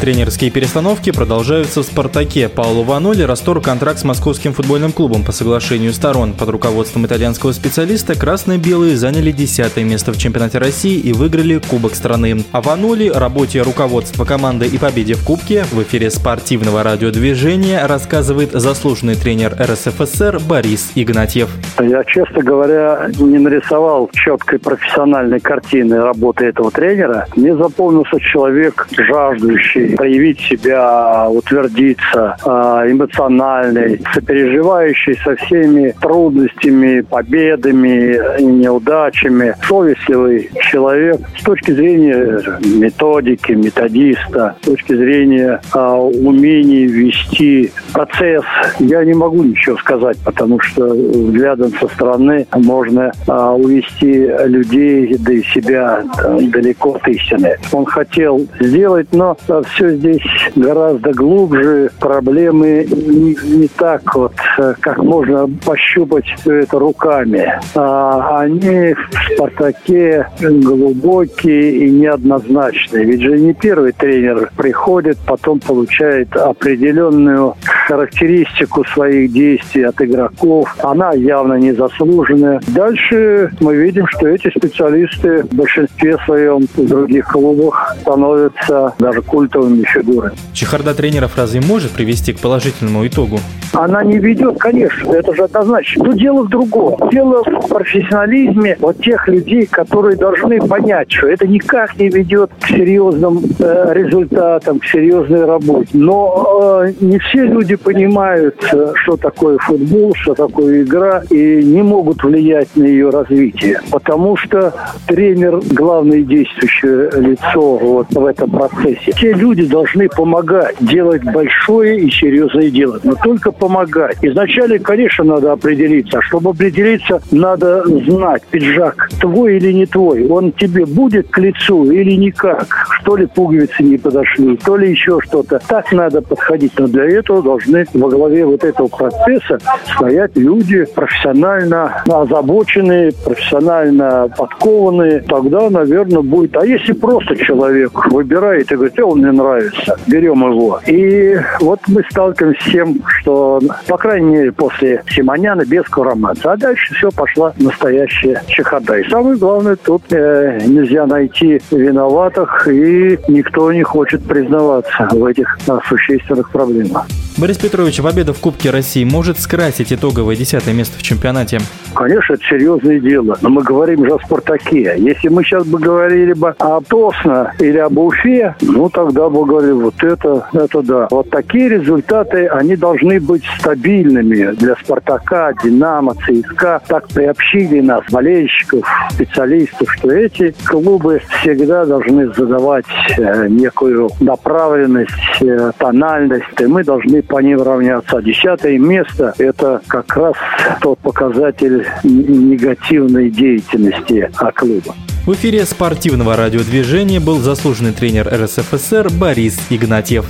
Тренерские перестановки продолжаются в «Спартаке». Пауло Ваноли расторг контракт с московским футбольным клубом по соглашению сторон. Под руководством итальянского специалиста красно-белые заняли десятое место в чемпионате России и выиграли Кубок страны. О Ваноли, работе руководства команды и победе в Кубке в эфире спортивного радиодвижения рассказывает заслуженный тренер РСФСР Борис Игнатьев. Я, честно говоря, не нарисовал четкой профессиональной картины работы этого тренера. Мне запомнился человек, жаждущий проявить себя, утвердиться, а, эмоциональный, сопереживающий со всеми трудностями, победами неудачами, совестливый человек с точки зрения методики, методиста, с точки зрения а, умений вести процесс. Я не могу ничего сказать, потому что взглядом со стороны можно а, увести людей, да и себя далеко от истины. Он хотел сделать, но все здесь гораздо глубже. Проблемы не, не так вот, э, как можно пощупать все это руками. А они в «Спартаке» глубокие и неоднозначные. Ведь же не первый тренер приходит, потом получает определенную характеристику своих действий от игроков. Она явно незаслуженная. Дальше мы видим, что эти специалисты в большинстве своем в других клубах становятся даже культовыми фигурами. Чехарда тренеров разве может привести к положительному итогу? Она не ведет, конечно, это же однозначно. Но дело в другом. Дело в профессионализме вот тех людей, которые должны понять, что это никак не ведет к серьезным э, результатам, к серьезной работе. Но э, не все люди понимают, э, что такое футбол, что такое игра, и не могут влиять на ее развитие. Потому что тренер – главное действующее лицо вот в этом процессе. Те люди должны помогать делать большое и серьезное дело, но только помогать. Изначально, конечно, надо определиться. А чтобы определиться, надо знать, пиджак твой или не твой. Он тебе будет к лицу или никак. Что ли пуговицы не подошли, то ли еще что-то. Так надо подходить. Но для этого должны во главе вот этого процесса стоять люди профессионально озабоченные, профессионально подкованные. Тогда, наверное, будет... А если просто человек выбирает и говорит, э, он мне нравится, берем его. И вот мы сталкиваемся с тем, что, по крайней мере, после Симоняна без Курамаца. А дальше все пошла настоящая чехарда. И самое главное, тут э, нельзя найти виноватых, и никто не хочет признаваться в этих а, существенных проблемах. Борис Петрович, победа в Кубке России может скрасить итоговое десятое место в чемпионате? Конечно, это серьезное дело. Но мы говорим же о «Спартаке». Если мы сейчас бы говорили бы о Тосно или об Уфе, ну, тогда бы говорили, вот это, это да. Вот такие результаты, они должны быть стабильными для «Спартака», «Динамо», «ЦСКА». Так приобщили нас, болельщиков, специалистов, что эти клубы всегда должны задавать э, некую направленность, э, тональность, и мы должны по ним равняться. Десятое место – это как раз тот показатель негативной деятельности клуба. В эфире спортивного радиодвижения был заслуженный тренер РСФСР Борис Игнатьев.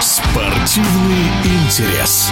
Спортивный интерес.